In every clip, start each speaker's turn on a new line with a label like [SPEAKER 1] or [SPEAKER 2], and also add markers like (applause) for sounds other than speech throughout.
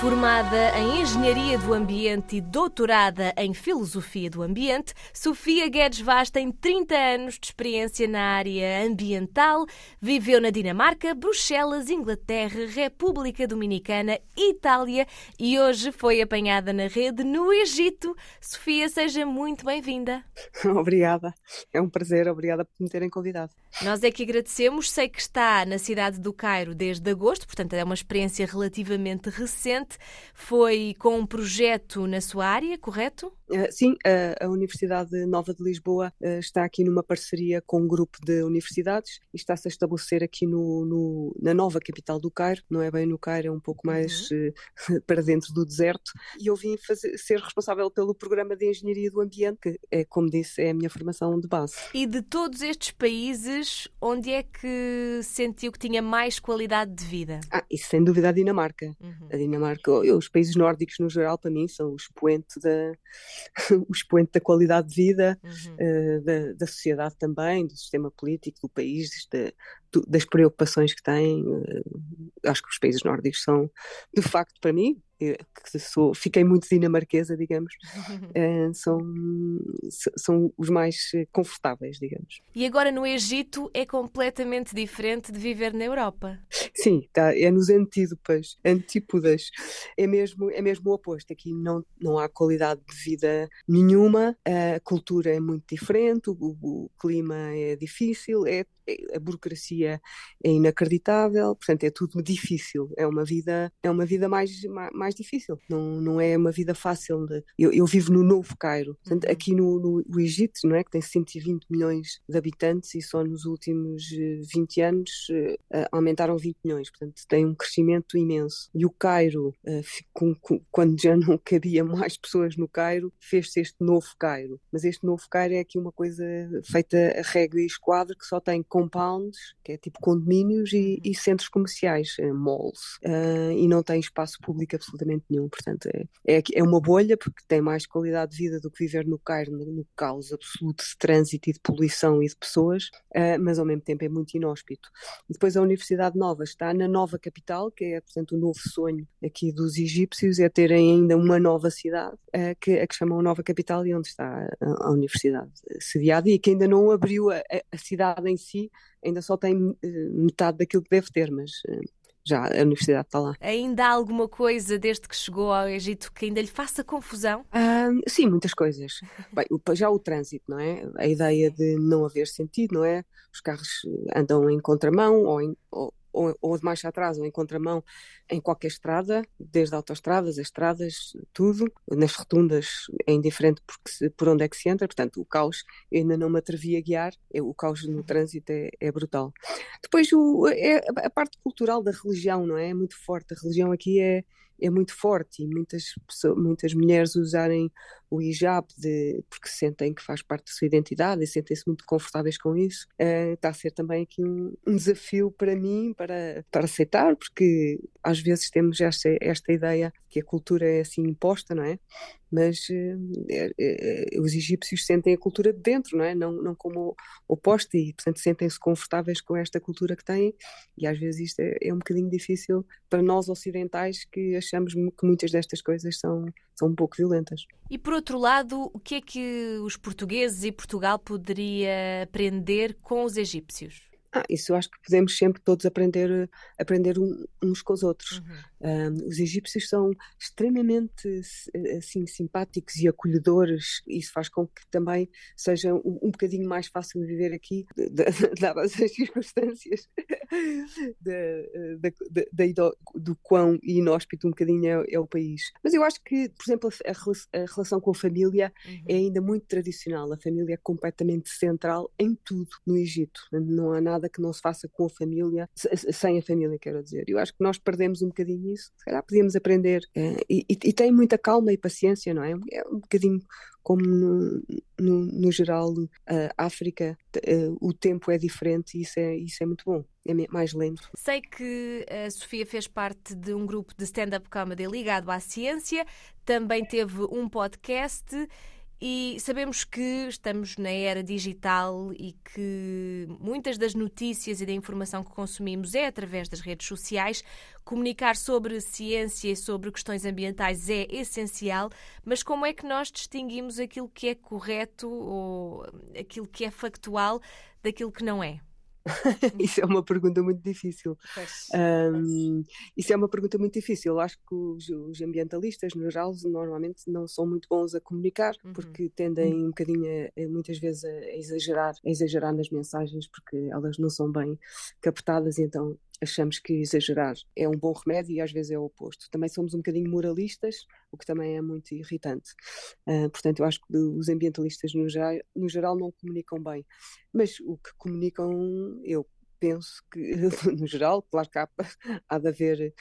[SPEAKER 1] Formada em Engenharia do Ambiente e doutorada em Filosofia do Ambiente, Sofia Guedes Vaz tem 30 anos de experiência na área ambiental, viveu na Dinamarca, Bruxelas, Inglaterra, República Dominicana, Itália e hoje foi apanhada na rede no Egito. Sofia, seja muito bem-vinda. (laughs)
[SPEAKER 2] Obrigada, é um prazer, obrigada por me terem convidado.
[SPEAKER 1] Nós é que agradecemos, sei que está na cidade do Cairo desde agosto, portanto é uma experiência relativamente recente foi com um projeto na sua área, correto?
[SPEAKER 2] Uh, sim, a, a, Universidade Nova de Lisboa uh, está aqui numa parceria com um grupo de universidades e está-se a estabelecer aqui no, no, na nova capital do Cairo, não é bem no Cairo, é um pouco mais uhum. uh, (laughs) para dentro do deserto. E eu vim fazer, ser responsável pelo programa de Engenharia do Ambiente, que é, como disse, é a minha formação de base.
[SPEAKER 1] E de todos estes países, onde é que sentiu que tinha mais qualidade de vida?
[SPEAKER 2] Ah, isso sem dúvida a Dinamarca. Uhum. A Dinamarca, os países nórdicos no geral, para mim, são o expoente da (laughs) o expoente da qualidade de vida, uhum. uh, da, da, sociedade também, do sistema político do país, de, das preocupações que têm. Uh, acho que os países nórdicos são, de facto, para mim, que sou, fiquei muito dinamarquesa, digamos, uh, (laughs) são, são os mais confortáveis, digamos.
[SPEAKER 1] E agora no Egito é completamente diferente de viver na Europa.
[SPEAKER 2] Sim, tá, é nos antípodas, antípodas. É mesmo, é mesmo o oposto. Aqui não, não há qualidade de vida nenhuma, a cultura é muito diferente, o, o clima é difícil, é, a burocracia é inacreditável, portanto é tudo difícil. É uma vida, é uma vida mais, mais difícil, não, não é uma vida fácil. De... Eu, eu vivo no Novo Cairo, Portanto, uhum. aqui no, no, Egito, não é, que tem 120 milhões de habitantes e só nos últimos 20 eh, anos uh, aumentaram 20 milhões, portanto tem um crescimento imenso. E o Cairo, uh, com, com, quando já não cabia mais pessoas no Cairo, fez-se este Novo Cairo. Mas este Novo Cairo é aqui uma coisa feita a regra e esquadra que só tem compounds, que é tipo condomínios e, e centros comerciais, malls, uh, e não tem espaço público absolutamente absolutamente nenhum. Portanto, é, é, é uma bolha porque tem mais qualidade de vida do que viver no Cairo, no, no caos absoluto de trânsito e de poluição e de pessoas, uh, mas ao mesmo tempo é muito inóspito. E depois a Universidade Nova está na nova capital, que é, portanto, o novo sonho aqui dos egípcios, é terem ainda uma nova cidade, uh, que, a que chamam Nova Capital e onde está a, a universidade sediada e que ainda não abriu a, a cidade em si, ainda só tem uh, metade daquilo que deve ter, mas já a universidade está lá.
[SPEAKER 1] Ainda há alguma coisa desde que chegou ao Egito que ainda lhe faça confusão?
[SPEAKER 2] Ah, sim, muitas coisas. (laughs) Bem, já o trânsito, não é? A ideia de não haver sentido, não é? Os carros andam em contramão ou, em, ou, ou, ou marcha atrás ou em contramão em qualquer estrada, desde autoestradas, estradas, tudo. Nas rotundas é indiferente porque por onde é que se entra, portanto o caos ainda não me atrevi a guiar, o caos no trânsito é, é brutal. Depois o, é, a parte cultural da religião, não é? É muito forte, a religião aqui é, é muito forte e muitas, pessoas, muitas mulheres usarem o hijab de, porque sentem que faz parte da sua identidade e sentem-se muito confortáveis com isso. Uh, está a ser também aqui um, um, desafio para mim para, para aceitar, porque às vezes temos esta, esta ideia que a cultura é assim imposta, não é? Mas uh, os egípcios sentem a cultura de dentro, não é? Não, não como oposta e, portanto, sentem-se confortáveis com esta cultura que têm e às vezes isto é, é um bocadinho difícil para nós ocidentais que achamos que muitas destas coisas são, são um pouco violentas.
[SPEAKER 1] E por outro lado, o que é que os portugueses e Portugal poderia aprender com os egípcios?
[SPEAKER 2] Ah, isso eu acho que podemos sempre todos aprender, aprender uns com os outros. Uhum. Um, os egípcios são extremamente assim, simpáticos e acolhedores, isso faz com que também seja um, um bocadinho mais fácil viver aqui, (laughs) dadas as circunstâncias de, de, de, do quão inóspito um bocadinho é, é, o país. Mas eu acho que, por exemplo, a, a relação com a família uhum. é ainda muito tradicional. A família é completamente central em tudo no Egito. Não há nada que não se faça com a família, sem a família, quero dizer. Eu acho que nós perdemos um bocadinho se calhar podíamos aprender. É, e, e, tem muita calma e paciência, não é? É um bocadinho como no, no, no geral, a África, uh, o tempo é diferente e isso é, isso é muito bom. É mais lento.
[SPEAKER 1] Sei que a Sofia fez parte de um grupo de stand-up comedy ligado à ciência, também teve um podcast E sabemos que estamos na era digital e que muitas das notícias e da informação que consumimos é através das redes sociais. Comunicar sobre ciência e sobre questões ambientais é essencial, mas como é que nós distinguimos aquilo que é correto ou aquilo que é factual daquilo que não é? (laughs)
[SPEAKER 2] isso é uma pergunta muito difícil. Um, isso é uma pergunta muito difícil. Eu acho que os, os, ambientalistas, no geral, normalmente não são muito bons a comunicar, uhum. porque tendem um bocadinho, a, muitas vezes, a exagerar, a exagerar nas mensagens, porque elas não são bem captadas, e então achamos que exagerar é um bom remédio e às vezes é o oposto. Também somos um bocadinho moralistas, o que também é muito irritante. Uh, portanto, eu acho que os ambientalistas no geral, no geral não comunicam bem, mas o que comunicam, eu penso que, (laughs) no geral, claro que há, há de haver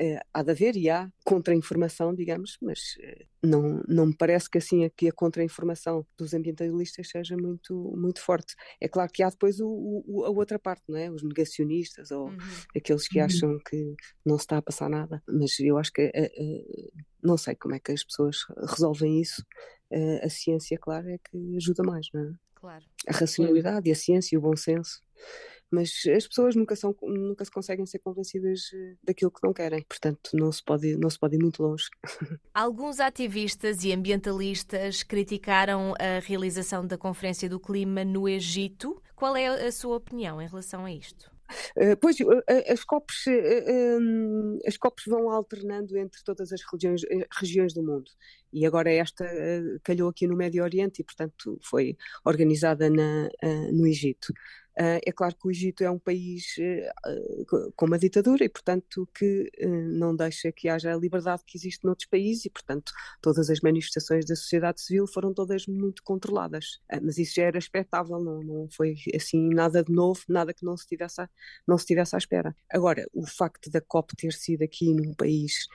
[SPEAKER 2] Uh, há de haver e há contra-informação, digamos, mas uh, não, não me parece que assim aqui a contra-informação dos ambientalistas seja muito, muito forte. É claro que há depois o, o, a outra parte, não é? os negacionistas ou uhum. aqueles que uhum. acham que não se está a passar nada, mas eu acho que uh, não sei como é que as pessoas resolvem isso. a ciência, claro, é que ajuda mais, não é?
[SPEAKER 1] Claro.
[SPEAKER 2] A racionalidade e a ciência e o bom senso mas as pessoas nunca, são, nunca se conseguem ser convencidas eh, daquilo que não querem, portanto não se pode, não se pode ir muito longe. (laughs)
[SPEAKER 1] Alguns ativistas e ambientalistas criticaram a realização da Conferência do Clima no Egito. Qual é a sua opinião em relação a isto?
[SPEAKER 2] Uh, pois, uh, as COPs, uh, as COPs vão alternando entre todas as regiões, regiões do mundo e agora esta calhou aqui no Médio Oriente e, portanto, foi organizada na, no Egito. Uh, é claro que o Egito é um país uh, com uma ditadura e, portanto, que uh, não deixa que haja a liberdade que existe noutros países e, portanto, todas as manifestações da sociedade civil foram todas muito controladas. mas isso já era expectável, não, não foi assim nada de novo, nada que não se, tivesse a, não se tivesse à espera. Agora, o facto da COP ter sido aqui num país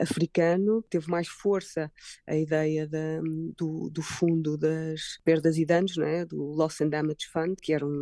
[SPEAKER 2] africano teve mais força a ideia da, do, do fundo das perdas e danos, não é? do Loss and Damage Fund, que era um,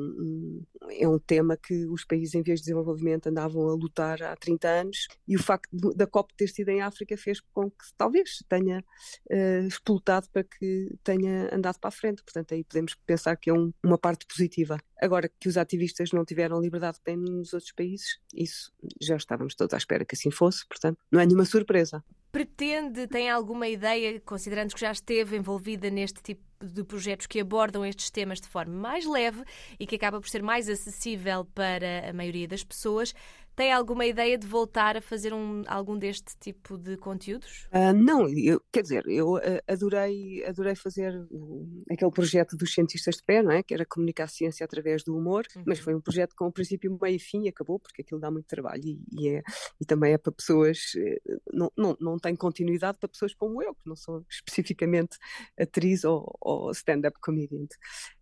[SPEAKER 2] é um tema que os países em vias de desenvolvimento andavam a lutar há 30 anos e o facto da COP ter sido em África fez com que talvez tenha uh, explotado para que tenha andado para a frente. Portanto, aí podemos pensar que é um, uma parte positiva. Agora, que os ativistas não tiveram liberdade que têm nos outros países, isso já estávamos todos à espera que assim fosse, portanto, não é nenhuma surpresa.
[SPEAKER 1] Pretende, tem alguma ideia, considerando que já esteve envolvida neste tipo de projetos que abordam estes temas de forma mais leve e que acaba por ser mais acessível para a maioria das pessoas, tem alguma ideia de voltar a fazer um, algum deste tipo de conteúdos?
[SPEAKER 2] Uh, não, eu, quer dizer, eu uh, adorei, adorei fazer o, aquele projeto dos cientistas de pé, não é? Que era comunicar a ciência através do humor, uhum. mas foi um projeto com um princípio, meio e fim e acabou, porque aquilo dá muito trabalho e, e, é, e também é para pessoas, eh, não, não, não tem continuidade para pessoas como eu, que não sou especificamente atriz ou, ou stand-up comedian.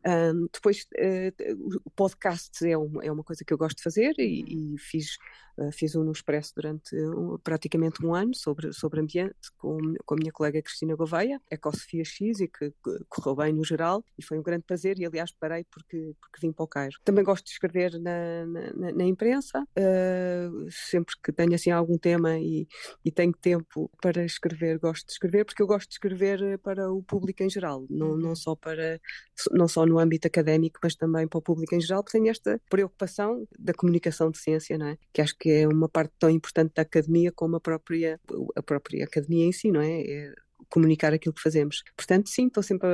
[SPEAKER 2] Um, depois, uh, o podcast é uma, é uma coisa que eu gosto de fazer e, uhum. e fiz Uh, fiz um no Expresso durante praticamente um ano sobre, sobre ambiente com, com a minha colega Cristina Gouveia, Ecosofia X, e que, que, correu bem no geral e foi um grande prazer. E aliás, parei porque, porque vim para o Cairo. Também gosto de escrever na, na, na imprensa, uh, sempre que tenho assim algum tema e, e tenho tempo para escrever, gosto de escrever, porque eu gosto de escrever para o público em geral, não, não, uhum. só, para, não só no âmbito académico, mas também para o público em geral, porque tenho esta preocupação da comunicação de ciência, não é? Que acho que é uma parte tão importante da academia como a própria, a própria academia em si, não é? é comunicar aquilo que fazemos. Portanto, sim, estou sempre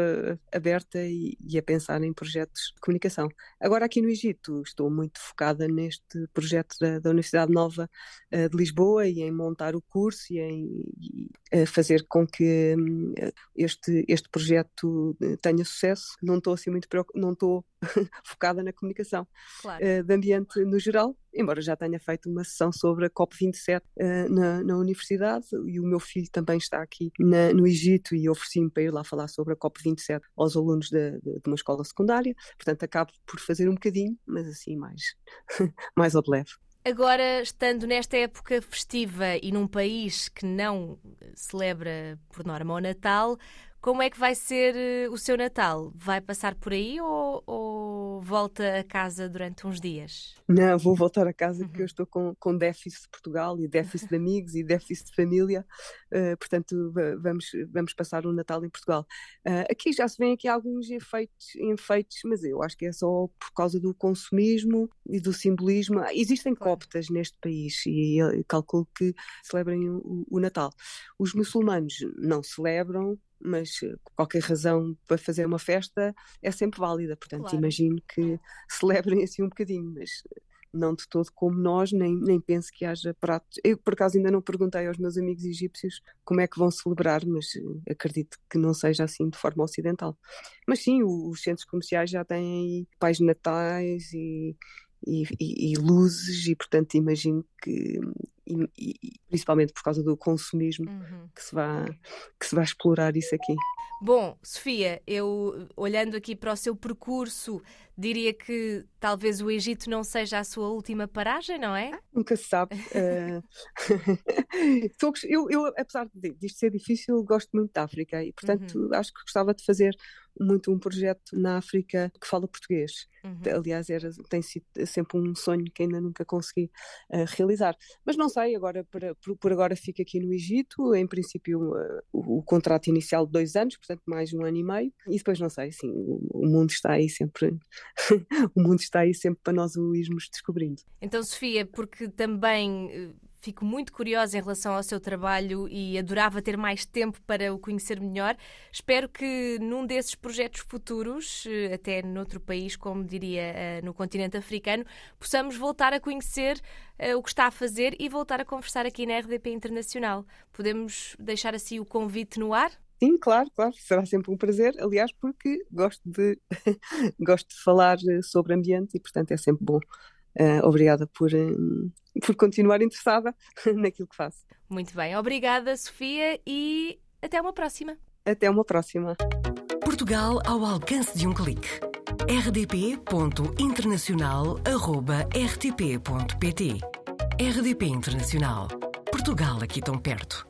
[SPEAKER 2] aberta e, e, a pensar em projetos de comunicação. Agora, aqui no Egito, estou muito focada neste projeto da, da Universidade Nova uh, de Lisboa e em montar o curso e em e, uh, fazer com que um, este, este projeto tenha sucesso. Não estou assim muito não estou (laughs) focada na comunicação claro. uh, de ambiente no geral, embora já tenha feito uma sessão sobre a COP27 uh, na, na, universidade e o meu filho também está aqui na, no Egito e ofereci-me para ir lá falar sobre a COP27 aos alunos de, de, de, uma escola secundária, portanto acabo por fazer um bocadinho, mas assim mais, (laughs) mais ao de leve.
[SPEAKER 1] Agora, estando nesta época festiva e num país que não celebra por norma o Natal, Como é que vai ser eh, o seu Natal? Vai passar por aí ou, ou volta a casa durante uns dias?
[SPEAKER 2] Não, vou voltar a casa porque eu estou com, com déficit de Portugal e déficit de (laughs) amigos e déficit de família, uh, portanto vamos, vamos passar o Natal em Portugal. Uh, aqui já se vêem aqui alguns efeitos, efeitos, mas eu acho que é só por causa do consumismo e do simbolismo. Existem coptas neste país e calculo que celebrem o, o Natal. Os muçulmanos não celebram, mas eh, qualquer razão para fazer uma festa é sempre válida. Portanto, claro. imagino que (laughs) celebrem assim um bocadinho, mas não de todo como nós, nem, nem penso que haja pratos. Eu, por acaso, ainda não perguntei aos meus amigos egípcios como é que vão celebrar, mas eh, acredito que não seja assim de forma ocidental. Mas sim, os centros comerciais já têm pais natais e, e, e, e luzes, e portanto imagino que e, e, principalmente por causa do consumismo uhum. que, se vai, que se vai explorar isso aqui.
[SPEAKER 1] Bom, Sofia, eu olhando aqui para o seu percurso, diria que talvez o Egito não seja a sua última paragem, não é?
[SPEAKER 2] Nunca se sabe. (laughs) uh... eu, eu, apesar de isto ser difícil, gosto muito da África e, portanto, uhum. acho que gostava de fazer muito um projeto na África que fala português. Uhum. Aliás, era, tem sido sempre um sonho que ainda nunca consegui uh, realizar. Mas não sei, agora por, por, agora fico aqui no Egito, em princípio uh, o, o, contrato inicial de dois anos, portanto mais um ano e meio, e depois não sei, sim, o, o mundo está aí sempre, (laughs) o mundo está aí sempre para nós o irmos descobrindo.
[SPEAKER 1] Então, Sofia, porque também eh, fico muito curiosa em relação ao seu trabalho e adorava ter mais tempo para o conhecer melhor. Espero que num desses projetos futuros, eh, até noutro país, como diria eh, no continente africano, possamos voltar a conhecer o que está a fazer e voltar a conversar aqui na RDP Internacional. Podemos deixar assim o convite no ar?
[SPEAKER 2] Sim, claro, claro, será sempre um prazer. Aliás, porque gosto de, (laughs) gosto de falar sobre ambiente e, portanto, é sempre bom Uh, obrigada por, uh, por continuar interessada (laughs) naquilo que faço.
[SPEAKER 1] Muito bem, obrigada Sofia e até uma próxima.
[SPEAKER 2] Até uma próxima.
[SPEAKER 3] Portugal ao alcance de um clique. rdp.internacional.rtp.pt RDP Internacional. Portugal aqui tão perto.